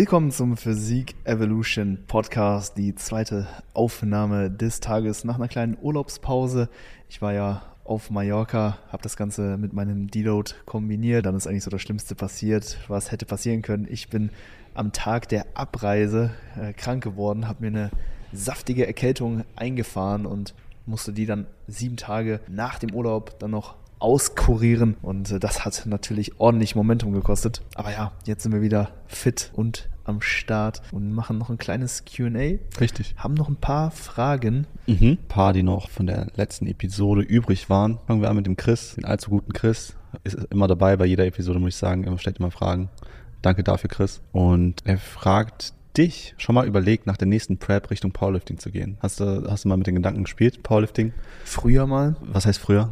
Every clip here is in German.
Willkommen zum Physik Evolution Podcast, die zweite Aufnahme des Tages nach einer kleinen Urlaubspause. Ich war ja auf Mallorca, habe das Ganze mit meinem Deload kombiniert. Dann ist eigentlich so das Schlimmste passiert, was hätte passieren können. Ich bin am Tag der Abreise äh, krank geworden, habe mir eine saftige Erkältung eingefahren und musste die dann sieben Tage nach dem Urlaub dann noch auskurieren. Und äh, das hat natürlich ordentlich Momentum gekostet. Aber ja, jetzt sind wir wieder fit und am Start und machen noch ein kleines QA. Richtig. Haben noch ein paar Fragen. Mhm. Ein paar, die noch von der letzten Episode übrig waren. Fangen wir an mit dem Chris, den allzu guten Chris. Ist immer dabei bei jeder Episode, muss ich sagen. Er stellt immer Fragen. Danke dafür, Chris. Und er fragt dich schon mal überlegt, nach der nächsten Prep Richtung Powerlifting zu gehen? Hast du, hast du mal mit den Gedanken gespielt, Powerlifting? Früher mal. Was heißt früher?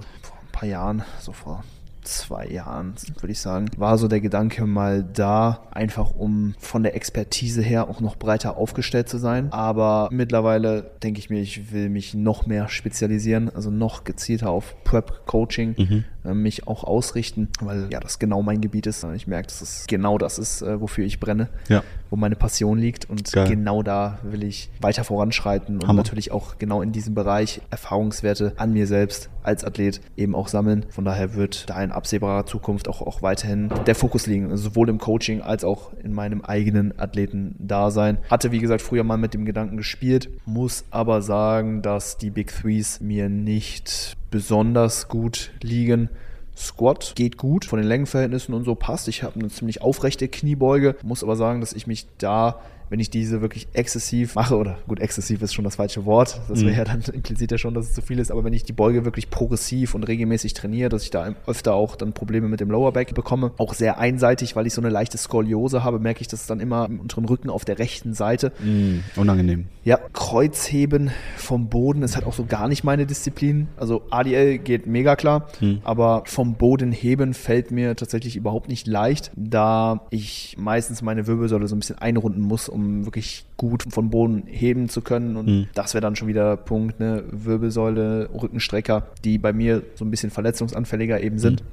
Paar Jahren, so vor zwei Jahren, würde ich sagen, war so der Gedanke mal da, einfach um von der Expertise her auch noch breiter aufgestellt zu sein. Aber mittlerweile denke ich mir, ich will mich noch mehr spezialisieren, also noch gezielter auf Prep-Coaching mhm. äh, mich auch ausrichten, weil ja das genau mein Gebiet ist. Ich merke, dass es genau das ist, äh, wofür ich brenne, ja. wo meine Passion liegt und Geil. genau da will ich weiter voranschreiten und Hammer. natürlich auch genau in diesem Bereich Erfahrungswerte an mir selbst als Athlet eben auch sammeln. Von daher wird da in absehbarer Zukunft auch, auch weiterhin der Fokus liegen, sowohl im Coaching als auch in meinem eigenen Athleten-Dasein. Hatte, wie gesagt, früher mal mit dem Gedanken gespielt, muss aber sagen, dass die Big Threes mir nicht besonders gut liegen. Squat geht gut, von den Längenverhältnissen und so passt. Ich habe eine ziemlich aufrechte Kniebeuge, muss aber sagen, dass ich mich da wenn ich diese wirklich exzessiv mache, oder gut, exzessiv ist schon das falsche Wort, das wäre mhm. ja dann implizit ja schon, dass es zu viel ist, aber wenn ich die Beuge wirklich progressiv und regelmäßig trainiere, dass ich da öfter auch dann Probleme mit dem Lower Back bekomme, auch sehr einseitig, weil ich so eine leichte Skoliose habe, merke ich das dann immer im unteren Rücken auf der rechten Seite. Mm, unangenehm. Ja, Kreuzheben vom Boden ist halt auch so gar nicht meine Disziplin. Also ADL geht mega klar, mm. aber vom Boden heben fällt mir tatsächlich überhaupt nicht leicht, da ich meistens meine Wirbelsäule so ein bisschen einrunden muss, um wirklich gut vom Boden heben zu können. Und mhm. das wäre dann schon wieder Punkt, ne? Wirbelsäule, Rückenstrecker, die bei mir so ein bisschen verletzungsanfälliger eben sind. Mhm.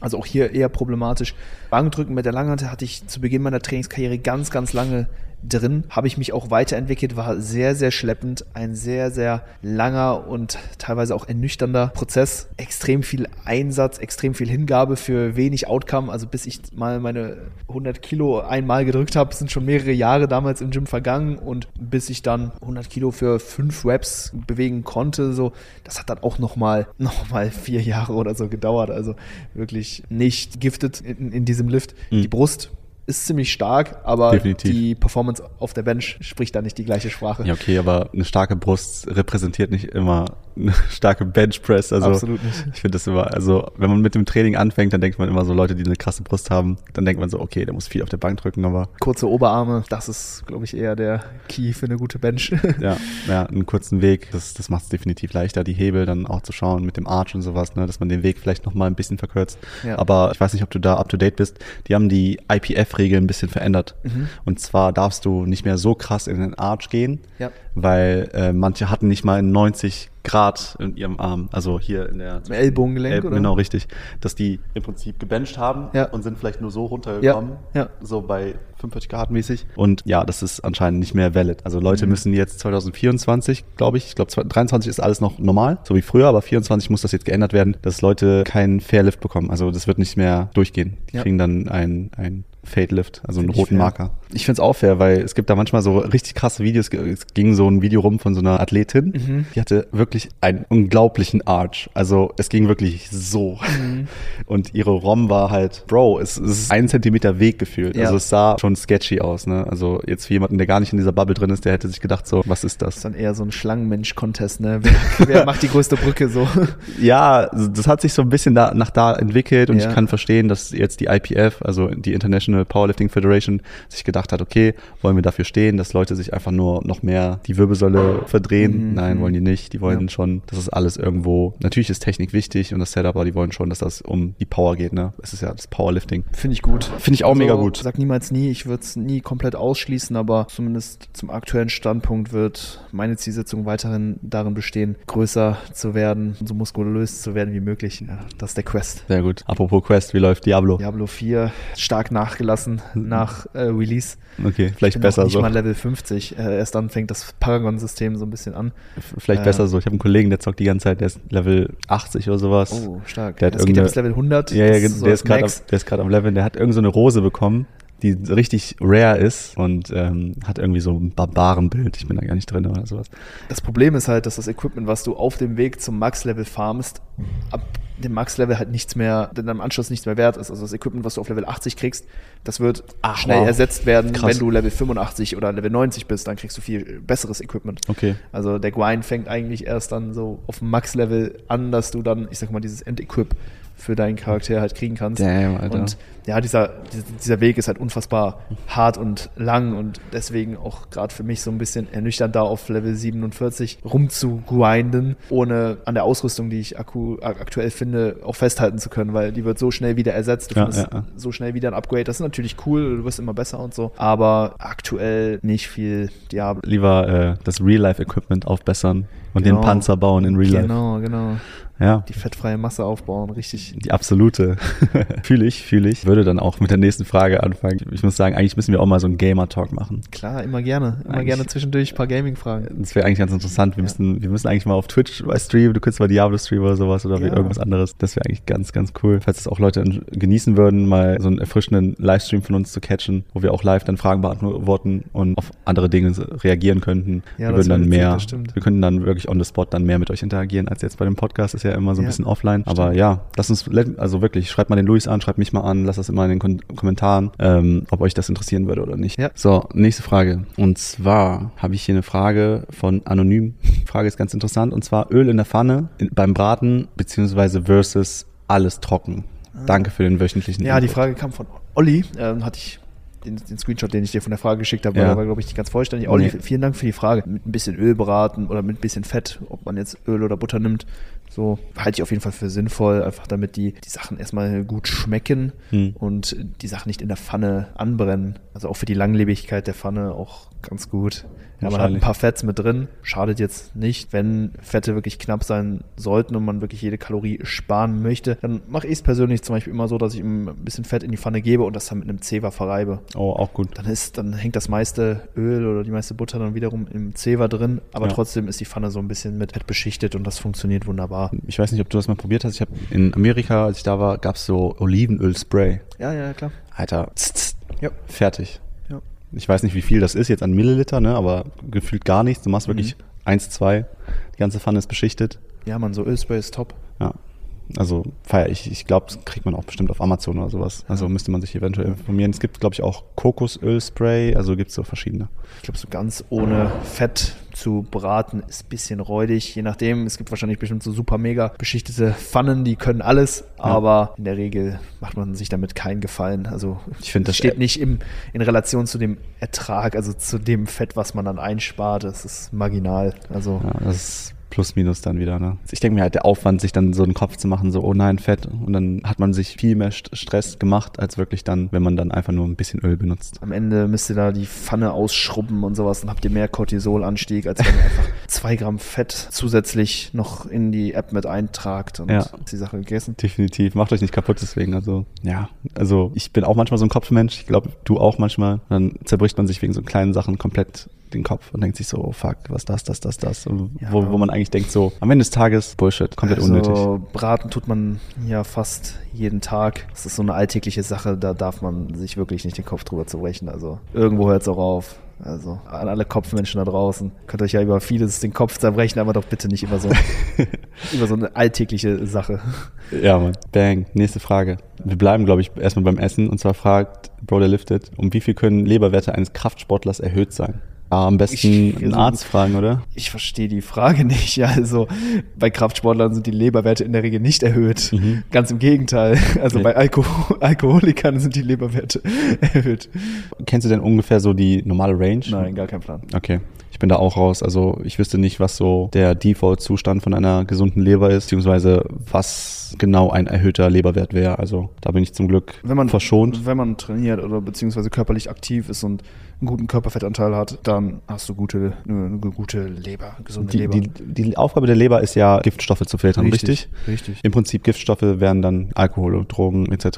Also auch hier eher problematisch. Bankdrücken mit der Langhantel hatte ich zu Beginn meiner Trainingskarriere ganz, ganz lange drin, habe ich mich auch weiterentwickelt, war sehr, sehr schleppend, ein sehr, sehr langer und teilweise auch ernüchternder Prozess. Extrem viel Einsatz, extrem viel Hingabe für wenig Outcome. Also bis ich mal meine 100 Kilo einmal gedrückt habe, sind schon mehrere Jahre damals im Gym vergangen und bis ich dann 100 Kilo für fünf Reps bewegen konnte, so, das hat dann auch nochmal noch mal vier Jahre oder so gedauert. Also wirklich nicht giftet in, in diesem Lift. Mhm. Die Brust ist ziemlich stark, aber Definitiv. die Performance auf der Bench spricht da nicht die gleiche Sprache. Ja, okay, aber eine starke Brust repräsentiert nicht immer eine starke Benchpress. Also Absolut nicht. Ich finde das immer, also wenn man mit dem Training anfängt, dann denkt man immer so, Leute, die eine krasse Brust haben, dann denkt man so, okay, der muss viel auf der Bank drücken, aber. Kurze Oberarme, das ist, glaube ich, eher der Key für eine gute Bench. ja, ja, einen kurzen Weg, das, das macht es definitiv leichter, die Hebel dann auch zu schauen mit dem Arch und sowas, ne, dass man den Weg vielleicht nochmal ein bisschen verkürzt. Ja. Aber ich weiß nicht, ob du da up to date bist. Die haben die IPF-Regeln ein bisschen verändert. Mhm. Und zwar darfst du nicht mehr so krass in den Arch gehen, ja. weil äh, manche hatten nicht mal in 90 Grad in ihrem Arm, also hier in der Ellbogengelenk, El oder? Genau, richtig. Dass die im Prinzip gebencht haben ja. und sind vielleicht nur so runtergekommen, ja. Ja. so bei 45 Grad mäßig. Und ja, das ist anscheinend nicht mehr valid. Also Leute mhm. müssen jetzt 2024, glaube ich, ich glaube 2023 ist alles noch normal, so wie früher, aber 24 muss das jetzt geändert werden, dass Leute keinen Fairlift bekommen. Also das wird nicht mehr durchgehen. Die kriegen dann ein, ein Fade Lift, also einen roten Marker. Ich finde es auch fair, weil es gibt da manchmal so richtig krasse Videos. Es ging so ein Video rum von so einer Athletin, mhm. die hatte wirklich einen unglaublichen Arch. Also es ging wirklich so. Mhm. Und ihre ROM war halt, Bro, es, es ist ein Zentimeter Weg gefühlt. Ja. Also es sah schon sketchy aus. Ne? Also jetzt für jemanden, der gar nicht in dieser Bubble drin ist, der hätte sich gedacht so, was ist das? Das ist dann eher so ein Schlangenmensch-Contest, ne? Wer, wer macht die größte Brücke so? ja, das hat sich so ein bisschen da, nach da entwickelt und ja. ich kann verstehen, dass jetzt die IPF, also die International International Powerlifting Federation sich gedacht hat, okay, wollen wir dafür stehen, dass Leute sich einfach nur noch mehr die Wirbelsäule verdrehen? Mhm. Nein, wollen die nicht. Die wollen ja. schon, dass das alles irgendwo, natürlich ist Technik wichtig und das Setup, aber die wollen schon, dass das um die Power geht, ne? Es ist ja das Powerlifting. Finde ich gut. Finde ich auch also, mega gut. Sag niemals nie, ich würde es nie komplett ausschließen, aber zumindest zum aktuellen Standpunkt wird meine Zielsetzung weiterhin darin bestehen, größer zu werden und so muskulös zu werden wie möglich. Ja, das ist der Quest. Sehr gut. Apropos Quest, wie läuft Diablo? Diablo 4 stark nachgelassen nach äh, Release. Okay, vielleicht besser nicht so. Mal Level 50. Äh, erst dann fängt das Paragon-System so ein bisschen an. Vielleicht äh, besser so. Ich habe einen Kollegen, der zockt die ganze Zeit, der ist Level 80 oder sowas. Oh, stark. Der hat es geht ja bis Level 100. Ja, ja so der, ist am, der ist gerade am Level, der hat irgend so eine Rose bekommen die richtig rare ist und ähm, hat irgendwie so ein Barbarenbild. Ich bin da gar nicht drin oder sowas. Das Problem ist halt, dass das Equipment, was du auf dem Weg zum Max-Level farmst, ab dem Max-Level halt nichts mehr, denn am Anschluss nichts mehr wert ist. Also das Equipment, was du auf Level 80 kriegst, das wird Ach, schnell wow. ersetzt werden, Krass. wenn du Level 85 oder Level 90 bist, dann kriegst du viel besseres Equipment. Okay. Also der Grind fängt eigentlich erst dann so auf dem Max-Level an, dass du dann, ich sag mal, dieses End-Equip für deinen Charakter halt kriegen kannst. Damn, Alter. Und ja, dieser, dieser Weg ist halt unfassbar hart und lang und deswegen auch gerade für mich so ein bisschen ernüchternd da auf Level 47 rumzugrinden, ohne an der Ausrüstung, die ich aktuell finde, auch festhalten zu können, weil die wird so schnell wieder ersetzt. Du ja, findest ja. so schnell wieder ein Upgrade. Das ist natürlich cool, du wirst immer besser und so, aber aktuell nicht viel Diablo. Lieber äh, das Real-Life-Equipment aufbessern und genau. den Panzer bauen in Real Life. Genau, genau. Ja. Die fettfreie Masse aufbauen, richtig. Die absolute. fühle ich, fühle ich. Würde dann auch mit der nächsten Frage anfangen. Ich muss sagen, eigentlich müssen wir auch mal so einen Gamer-Talk machen. Klar, immer gerne. Immer eigentlich, gerne zwischendurch ein paar Gaming-Fragen. Das wäre eigentlich ganz interessant. Wir, ja. müssen, wir müssen eigentlich mal auf Twitch bei streamen. Du könntest mal Diablo streamen oder sowas oder ja. irgendwas anderes. Das wäre eigentlich ganz, ganz cool. Falls es auch Leute genießen würden, mal so einen erfrischenden Livestream von uns zu catchen, wo wir auch live dann Fragen beantworten und auf andere Dinge reagieren könnten. Ja, wir würden dann mehr, wir könnten dann wirklich on the spot dann mehr mit euch interagieren als jetzt bei dem Podcast. Ist ja immer so ein ja, bisschen offline. Aber stimmt. ja, lass uns, also wirklich, schreibt mal den Luis an, schreibt mich mal an, lasst das immer in den Kom Kommentaren, ähm, ob euch das interessieren würde oder nicht. Ja. So, nächste Frage. Und zwar habe ich hier eine Frage von Anonym. Die Frage ist ganz interessant. Und zwar Öl in der Pfanne in, beim Braten beziehungsweise versus alles trocken. Ah. Danke für den wöchentlichen Ja, Input. die Frage kam von Olli. Ähm, hatte ich den, den, Screenshot, den ich dir von der Frage geschickt habe, ja. war, glaube ich, nicht ganz vollständig. Olli, nee. vielen Dank für die Frage. Mit ein bisschen Öl beraten oder mit ein bisschen Fett, ob man jetzt Öl oder Butter nimmt, so halte ich auf jeden Fall für sinnvoll, einfach damit die, die Sachen erstmal gut schmecken hm. und die Sachen nicht in der Pfanne anbrennen. Also auch für die Langlebigkeit der Pfanne auch ganz gut. Ja, man hat ein paar Fetts mit drin. Schadet jetzt nicht, wenn Fette wirklich knapp sein sollten und man wirklich jede Kalorie sparen möchte. Dann mache ich es persönlich zum Beispiel immer so, dass ich ein bisschen Fett in die Pfanne gebe und das dann mit einem Zewa verreibe. Oh, auch gut. Dann ist, dann hängt das meiste Öl oder die meiste Butter dann wiederum im Zewa drin, aber ja. trotzdem ist die Pfanne so ein bisschen mit Fett beschichtet und das funktioniert wunderbar. Ich weiß nicht, ob du das mal probiert hast. Ich habe in Amerika, als ich da war, gab es so Olivenöl-Spray. Ja, ja, klar. Alter, tss, tss, ja. fertig. Ich weiß nicht, wie viel das ist jetzt an Milliliter, ne? aber gefühlt gar nichts. Du machst mhm. wirklich eins, zwei. Die ganze Pfanne ist beschichtet. Ja, man, so Ölspray ist top. Ja. Also feier ich. Ich glaube, das kriegt man auch bestimmt auf Amazon oder sowas. Also müsste man sich eventuell informieren. Es gibt, glaube ich, auch Kokosölspray. Also gibt es so verschiedene. Ich glaube, so ganz ohne Fett zu braten ist ein bisschen räudig. Je nachdem, es gibt wahrscheinlich bestimmt so super mega beschichtete Pfannen, die können alles. Ja. Aber in der Regel macht man sich damit keinen Gefallen. Also ich finde, das steht nicht im, in Relation zu dem Ertrag, also zu dem Fett, was man dann einspart. Das ist marginal. Also ja, das ist plus minus dann wieder. Ne? Ich denke mir halt, der Aufwand, sich dann so einen Kopf zu machen, so, oh nein, Fett. Und dann hat man sich viel mehr Stress gemacht, als wirklich dann, wenn man dann einfach nur ein bisschen Öl benutzt. Am Ende müsst ihr da die Pfanne ausschrubben und sowas, dann habt ihr mehr Cortisolanstieg, als wenn ihr einfach zwei Gramm Fett zusätzlich noch in die App mit eintragt und ja. die Sache gegessen. Definitiv. Macht euch nicht kaputt deswegen. Also, ja. Also, ich bin auch manchmal so ein Kopfmensch. Ich glaube, du auch manchmal. Dann zerbricht man sich wegen so kleinen Sachen komplett den Kopf und denkt sich so, oh fuck, was das, das, das, das. Ja. Wo, wo man eigentlich denkt so, am Ende des Tages, Bullshit, komplett also, unnötig. Braten tut man ja fast jeden Tag. Das ist so eine alltägliche Sache, da darf man sich wirklich nicht den Kopf drüber zerbrechen. Also irgendwo hört es auch auf. Also an alle Kopfmenschen da draußen. Könnt euch ja über vieles den Kopf zerbrechen, aber doch bitte nicht über so, über so eine alltägliche Sache. Ja, Mann. Bang. Nächste Frage. Wir bleiben, glaube ich, erstmal beim Essen. Und zwar fragt Brother Lifted, um wie viel können Leberwerte eines Kraftsportlers erhöht sein? Ja, am besten ich, einen Arzt fragen, oder? Ich verstehe die Frage nicht. Also bei Kraftsportlern sind die Leberwerte in der Regel nicht erhöht. Mhm. Ganz im Gegenteil. Also okay. bei Alko Alkoholikern sind die Leberwerte erhöht. Kennst du denn ungefähr so die normale Range? Nein, gar kein Plan. Okay ich bin da auch raus. Also ich wüsste nicht, was so der Default-Zustand von einer gesunden Leber ist, beziehungsweise was genau ein erhöhter Leberwert wäre. Also da bin ich zum Glück wenn man, verschont. Wenn man trainiert oder beziehungsweise körperlich aktiv ist und einen guten Körperfettanteil hat, dann hast du gute, eine, gute Leber, gesunde die, Leber. Die, die, Aufgabe der Leber ist ja, Giftstoffe zu filtern, richtig? Richtig. richtig. Im Prinzip Giftstoffe wären dann Alkohol, Drogen etc., äh,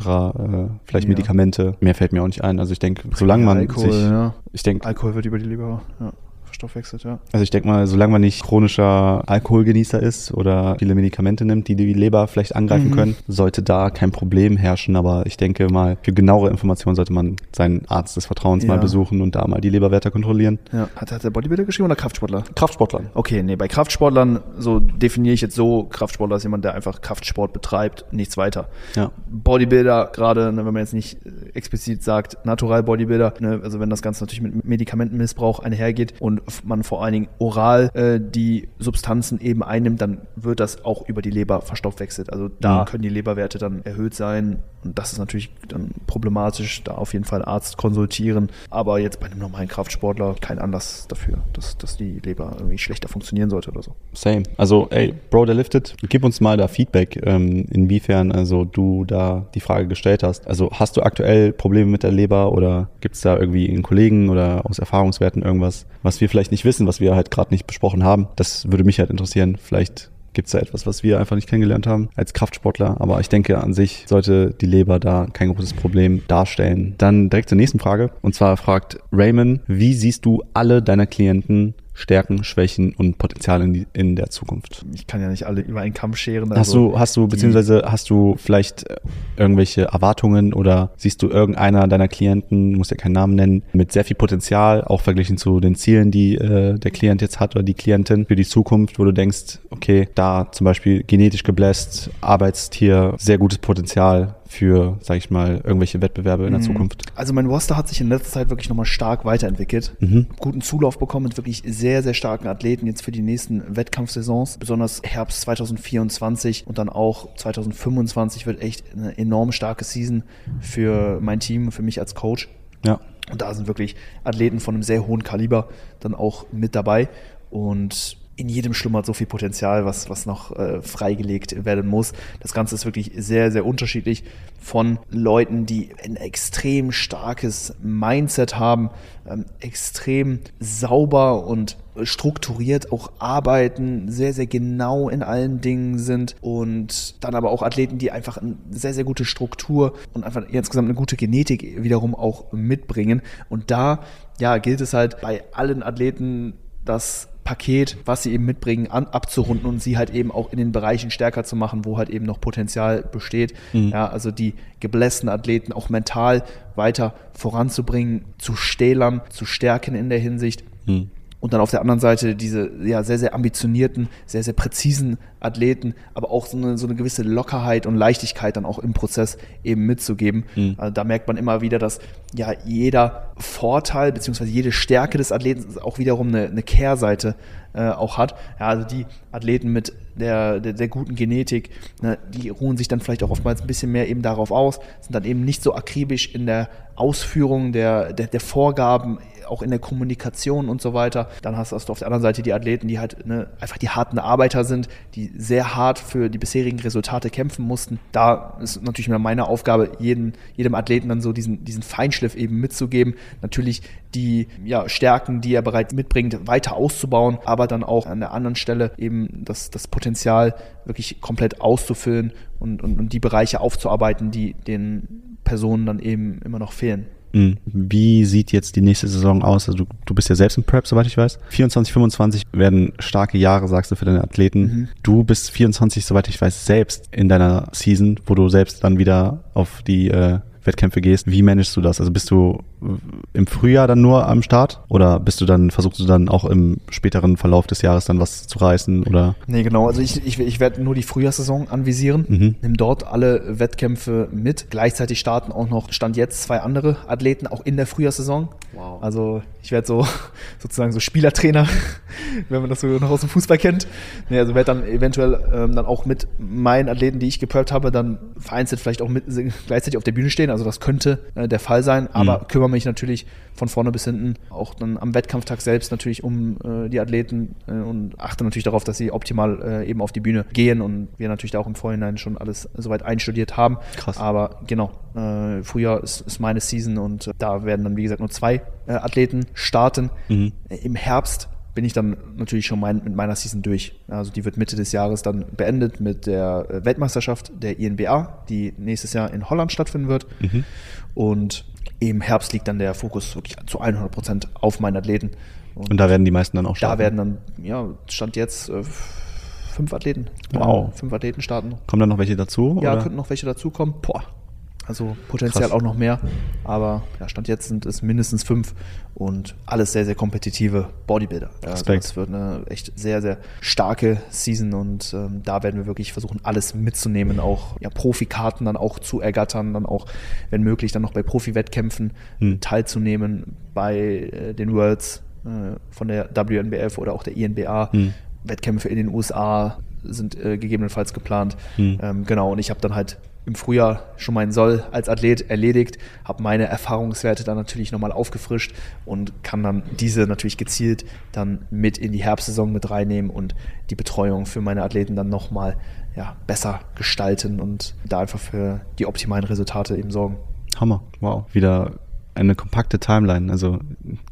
vielleicht ja. Medikamente. Mehr fällt mir auch nicht ein. Also ich denke, solange man Alkohol, sich, ja. ich denke, Alkohol wird über die Leber, ja verstoffwechselt, ja. Also ich denke mal, solange man nicht chronischer Alkoholgenießer ist oder viele Medikamente nimmt, die die Leber vielleicht angreifen mhm. können, sollte da kein Problem herrschen. Aber ich denke mal, für genauere Informationen sollte man seinen Arzt des Vertrauens ja. mal besuchen und da mal die Leberwerte kontrollieren. Ja. Hat, hat der Bodybuilder geschrieben oder Kraftsportler? Kraftsportler. Okay, nee, bei Kraftsportlern, so definiere ich jetzt so, Kraftsportler ist jemand, der einfach Kraftsport betreibt, nichts weiter. Ja. Bodybuilder, gerade ne, wenn man jetzt nicht explizit sagt, Natural Bodybuilder, ne, also wenn das Ganze natürlich mit Medikamentenmissbrauch einhergeht und man vor allen Dingen oral äh, die Substanzen eben einnimmt, dann wird das auch über die Leber verstoffwechselt. Also da mhm. können die Leberwerte dann erhöht sein und das ist natürlich dann problematisch, da auf jeden Fall Arzt konsultieren. Aber jetzt bei einem normalen Kraftsportler kein Anlass dafür, dass, dass die Leber irgendwie schlechter funktionieren sollte oder so. Same. Also, ey, Bro, der liftet, gib uns mal da Feedback, ähm, inwiefern also du da die Frage gestellt hast. Also hast du aktuell Probleme mit der Leber oder gibt es da irgendwie einen Kollegen oder aus Erfahrungswerten irgendwas, was wir vielleicht nicht wissen, was wir halt gerade nicht besprochen haben? Das würde mich halt interessieren. Vielleicht gibt es da etwas, was wir einfach nicht kennengelernt haben als Kraftsportler. Aber ich denke, an sich sollte die Leber da kein großes Problem darstellen. Dann direkt zur nächsten Frage. Und zwar fragt Raymond, wie siehst du alle deiner Klienten Stärken, Schwächen und Potenziale in, in, der Zukunft. Ich kann ja nicht alle über einen Kamm scheren. Also hast du, hast du, beziehungsweise hast du vielleicht äh, irgendwelche Erwartungen oder siehst du irgendeiner deiner Klienten, muss ja keinen Namen nennen, mit sehr viel Potenzial, auch verglichen zu den Zielen, die äh, der Klient jetzt hat oder die Klientin für die Zukunft, wo du denkst, okay, da zum Beispiel genetisch gebläst, Arbeitstier, sehr gutes Potenzial, für, sag ich mal, irgendwelche Wettbewerbe in der mhm. Zukunft? Also mein Roster hat sich in letzter Zeit wirklich nochmal stark weiterentwickelt. Mhm. Guten Zulauf bekommen mit wirklich sehr, sehr starken Athleten jetzt für die nächsten Wettkampfsaisons. Besonders Herbst 2024 und dann auch 2025 wird echt eine enorm starke Season für mein Team, für mich als Coach. Ja. Und da sind wirklich Athleten von einem sehr hohen Kaliber dann auch mit dabei. Und in jedem schlummert so viel Potenzial, was, was noch äh, freigelegt werden muss. Das Ganze ist wirklich sehr, sehr unterschiedlich von Leuten, die ein extrem starkes Mindset haben, ähm, extrem sauber und strukturiert auch arbeiten, sehr, sehr genau in allen Dingen sind und dann aber auch Athleten, die einfach eine sehr, sehr gute Struktur und einfach insgesamt eine gute Genetik wiederum auch mitbringen. Und da, ja, gilt es halt bei allen Athleten, dass Paket, was sie eben mitbringen, an, abzurunden und sie halt eben auch in den Bereichen stärker zu machen, wo halt eben noch Potenzial besteht. Mhm. Ja, also die geblässten Athleten auch mental weiter voranzubringen, zu stählern, zu stärken in der Hinsicht. Mhm. Und dann auf der anderen Seite diese ja, sehr, sehr ambitionierten, sehr, sehr präzisen Athleten, aber auch so eine, so eine gewisse Lockerheit und Leichtigkeit dann auch im Prozess eben mitzugeben. Mhm. Also da merkt man immer wieder, dass ja jeder Vorteil beziehungsweise jede Stärke des Athleten auch wiederum eine, eine Kehrseite äh, auch hat. Ja, also die Athleten mit der, der, der guten Genetik, ne, die ruhen sich dann vielleicht auch oftmals ein bisschen mehr eben darauf aus, sind dann eben nicht so akribisch in der Ausführung der, der, der Vorgaben auch in der Kommunikation und so weiter. Dann hast, du auf der anderen Seite die Athleten, die halt ne, einfach die harten Arbeiter sind, die sehr hart für die bisherigen Resultate kämpfen mussten. Da ist natürlich meine Aufgabe, jeden, jedem Athleten dann so diesen, diesen Feinschliff eben mitzugeben. Natürlich die ja, Stärken, die er bereits mitbringt, weiter auszubauen, aber dann auch an der anderen Stelle eben das, das Potenzial wirklich komplett auszufüllen und, und, und die Bereiche aufzuarbeiten, die den Personen dann eben immer noch fehlen. Wie sieht jetzt die nächste Saison aus? Also du, du bist ja selbst im Prep, soweit ich weiß. 24, 25 werden starke Jahre, sagst du, für deine Athleten. Mhm. Du bist 24, soweit ich weiß, selbst in deiner Season, wo du selbst dann wieder auf die äh, Wettkämpfe gehst. Wie managst du das? Also bist du im Frühjahr dann nur am Start oder bist du dann, versuchst du dann auch im späteren Verlauf des Jahres dann was zu reißen oder? Nee, genau. Also ich, ich, ich werde nur die Frühjahrssaison anvisieren, mhm. nimm dort alle Wettkämpfe mit. Gleichzeitig starten auch noch, Stand jetzt, zwei andere Athleten auch in der Frühjahrssaison. Wow. Also ich werde so sozusagen so Spielertrainer, wenn man das so noch aus dem Fußball kennt. Nee, also werde dann eventuell ähm, dann auch mit meinen Athleten, die ich gepreppt habe, dann vereinzelt vielleicht auch mit, gleichzeitig auf der Bühne stehen. Also das könnte äh, der Fall sein, aber mhm. kümmere mich natürlich von vorne bis hinten auch dann am Wettkampftag selbst natürlich um äh, die Athleten äh, und achte natürlich darauf, dass sie optimal äh, eben auf die Bühne gehen und wir natürlich da auch im Vorhinein schon alles soweit einstudiert haben. Krass. Aber genau, äh, Frühjahr ist, ist meine Season und äh, da werden dann wie gesagt nur zwei äh, Athleten starten. Mhm. Im Herbst bin ich dann natürlich schon mein, mit meiner Season durch. Also die wird Mitte des Jahres dann beendet mit der äh, Weltmeisterschaft der INBA, die nächstes Jahr in Holland stattfinden wird. Mhm. Und im Herbst liegt dann der Fokus wirklich zu 100 Prozent auf meinen Athleten. Und, Und, da werden die meisten dann auch starten? Da werden dann, ja, stand jetzt äh, fünf Athleten. Wow. fünf Athleten starten. Kommen dann noch welche dazu? Ja, oder? könnten noch welche dazukommen. Boah, also potenziell Krass. auch noch mehr. Aber ja, Stand jetzt sind es mindestens fünf und alles sehr, sehr kompetitive Bodybuilder. Also das wird eine echt sehr, sehr starke Season und ähm, da werden wir wirklich versuchen, alles mitzunehmen, auch ja, Profikarten dann auch zu ergattern, dann auch, wenn möglich, dann noch bei Profi-Wettkämpfen hm. teilzunehmen, bei äh, den Worlds äh, von der WNBF oder auch der INBA. Hm. Wettkämpfe in den USA sind äh, gegebenenfalls geplant. Hm. Ähm, genau, und ich habe dann halt im Frühjahr schon meinen Soll als Athlet erledigt, habe meine Erfahrungswerte dann natürlich nochmal aufgefrischt und kann dann diese natürlich gezielt dann mit in die Herbstsaison mit reinnehmen und die Betreuung für meine Athleten dann nochmal ja, besser gestalten und da einfach für die optimalen Resultate eben sorgen. Hammer, wow. Wieder eine kompakte Timeline. Also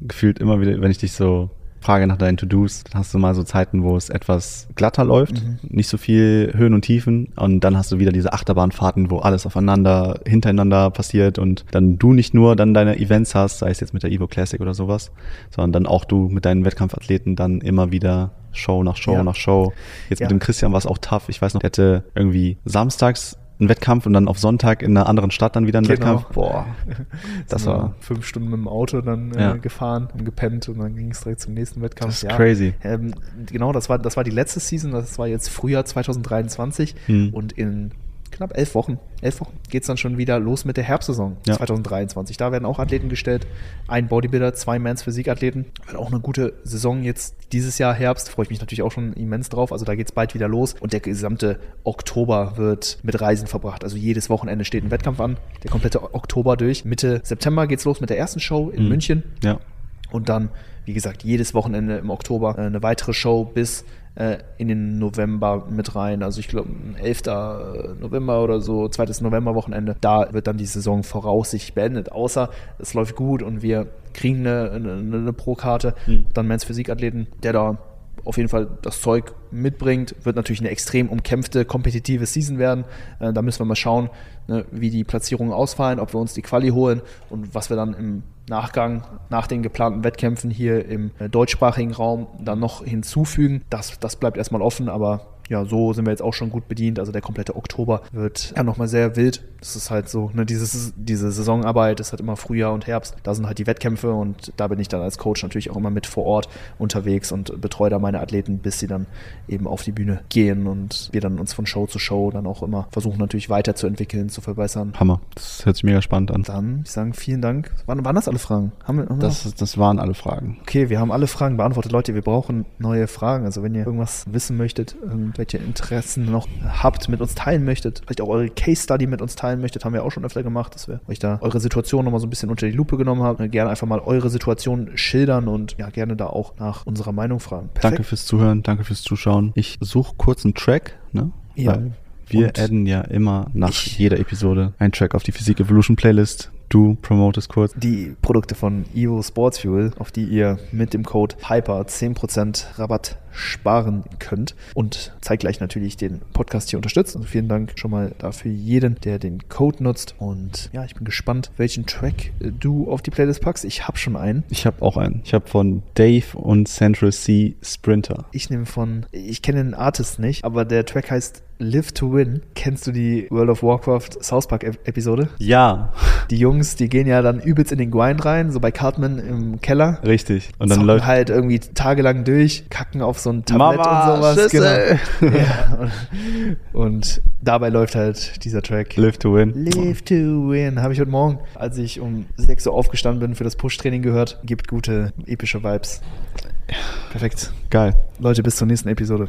gefühlt immer wieder, wenn ich dich so Frage nach deinen To-Dos, dann hast du mal so Zeiten, wo es etwas glatter läuft, mhm. nicht so viel Höhen und Tiefen und dann hast du wieder diese Achterbahnfahrten, wo alles aufeinander, hintereinander passiert und dann du nicht nur dann deine Events hast, sei es jetzt mit der Evo Classic oder sowas, sondern dann auch du mit deinen Wettkampfathleten dann immer wieder Show nach Show ja. nach Show. Jetzt ja. mit dem Christian war es auch tough. Ich weiß noch, der hätte irgendwie samstags einen Wettkampf und dann auf Sonntag in einer anderen Stadt dann wieder einen genau. Wettkampf. Boah, das war fünf Stunden mit dem Auto dann äh, ja. gefahren und gepennt und dann ging es direkt zum nächsten Wettkampf. Das ist ja, crazy. Ähm, genau, das war, das war die letzte Season, das war jetzt Frühjahr 2023 hm. und in knapp elf Wochen, elf Wochen geht es dann schon wieder los mit der Herbstsaison ja. 2023. Da werden auch Athleten gestellt. Ein Bodybuilder, zwei Mans Physik-Athleten. Wird auch eine gute Saison jetzt dieses Jahr Herbst. Freue ich mich natürlich auch schon immens drauf. Also da geht es bald wieder los. Und der gesamte Oktober wird mit Reisen verbracht. Also jedes Wochenende steht ein Wettkampf an. Der komplette Oktober durch. Mitte September geht es los mit der ersten Show in mhm. München. Ja. Und dann, wie gesagt, jedes Wochenende im Oktober äh, eine weitere Show bis äh, in den November mit rein. Also ich glaube, 11. November oder so, zweites November-Wochenende, da wird dann die Saison voraussichtlich beendet. Außer es läuft gut und wir kriegen eine, eine, eine Pro-Karte, mhm. dann Men's Physikathleten, der da auf jeden Fall das Zeug mitbringt. Wird natürlich eine extrem umkämpfte, kompetitive Season werden. Äh, da müssen wir mal schauen, ne, wie die Platzierungen ausfallen, ob wir uns die Quali holen und was wir dann im Nachgang, nach den geplanten Wettkämpfen hier im äh, deutschsprachigen Raum dann noch hinzufügen. Das, das bleibt erstmal offen, aber ja, so sind wir jetzt auch schon gut bedient. Also der komplette Oktober wird ja nochmal sehr wild. Das ist halt so, ne, dieses, diese Saisonarbeit ist halt immer Frühjahr und Herbst. Da sind halt die Wettkämpfe und da bin ich dann als Coach natürlich auch immer mit vor Ort unterwegs und betreue da meine Athleten, bis sie dann eben auf die Bühne gehen und wir dann uns von Show zu Show dann auch immer versuchen natürlich weiterzuentwickeln, zu verbessern. Hammer. Das hört sich mega spannend an. Dann, ich sage vielen Dank. Waren, waren das alle Fragen? Haben wir, haben das, das waren alle Fragen. Okay, wir haben alle Fragen beantwortet. Leute, wir brauchen neue Fragen. Also wenn ihr irgendwas wissen möchtet, irgendwelche Interessen noch habt, mit uns teilen möchtet, vielleicht auch eure Case Study mit uns teilen möchtet, haben wir auch schon öfter gemacht, dass wir euch da eure Situation nochmal so ein bisschen unter die Lupe genommen haben. Gerne einfach mal eure Situation schildern und ja, gerne da auch nach unserer Meinung fragen. Perfekt. Danke fürs Zuhören, danke fürs Zuschauen. Ich suche kurz einen Track, ne? Ja. Weil wir adden ja immer nach jeder Episode einen Track auf die Physik Evolution Playlist. Du promotest kurz. Die Produkte von Evo Sports Fuel, auf die ihr mit dem Code HYPER 10% Rabatt sparen könnt und zeitgleich natürlich den Podcast hier unterstützt. Also vielen Dank schon mal dafür jeden, der den Code nutzt. Und ja, ich bin gespannt, welchen Track du auf die Playlist packst. Ich habe schon einen. Ich habe auch einen. Ich habe von Dave und Central C Sprinter. Ich nehme von, ich kenne den Artist nicht, aber der Track heißt Live to Win. Kennst du die World of Warcraft South Park Episode? Ja. Die Jungs Jungs, die gehen ja dann übelst in den Grind rein, so bei Cartman im Keller. Richtig. Und dann läuft halt irgendwie tagelang durch, kacken auf so ein Tablett Mama, und sowas. Schüsse. Genau. ja, und, und, dabei läuft halt dieser Track. Live to Win. Live to Win. Habe ich heute Morgen, als ich um 6 Uhr aufgestanden bin, für das Push-Training gehört. Gibt gute, epische Vibes. Perfekt. Geil. Leute, bis zur nächsten Episode.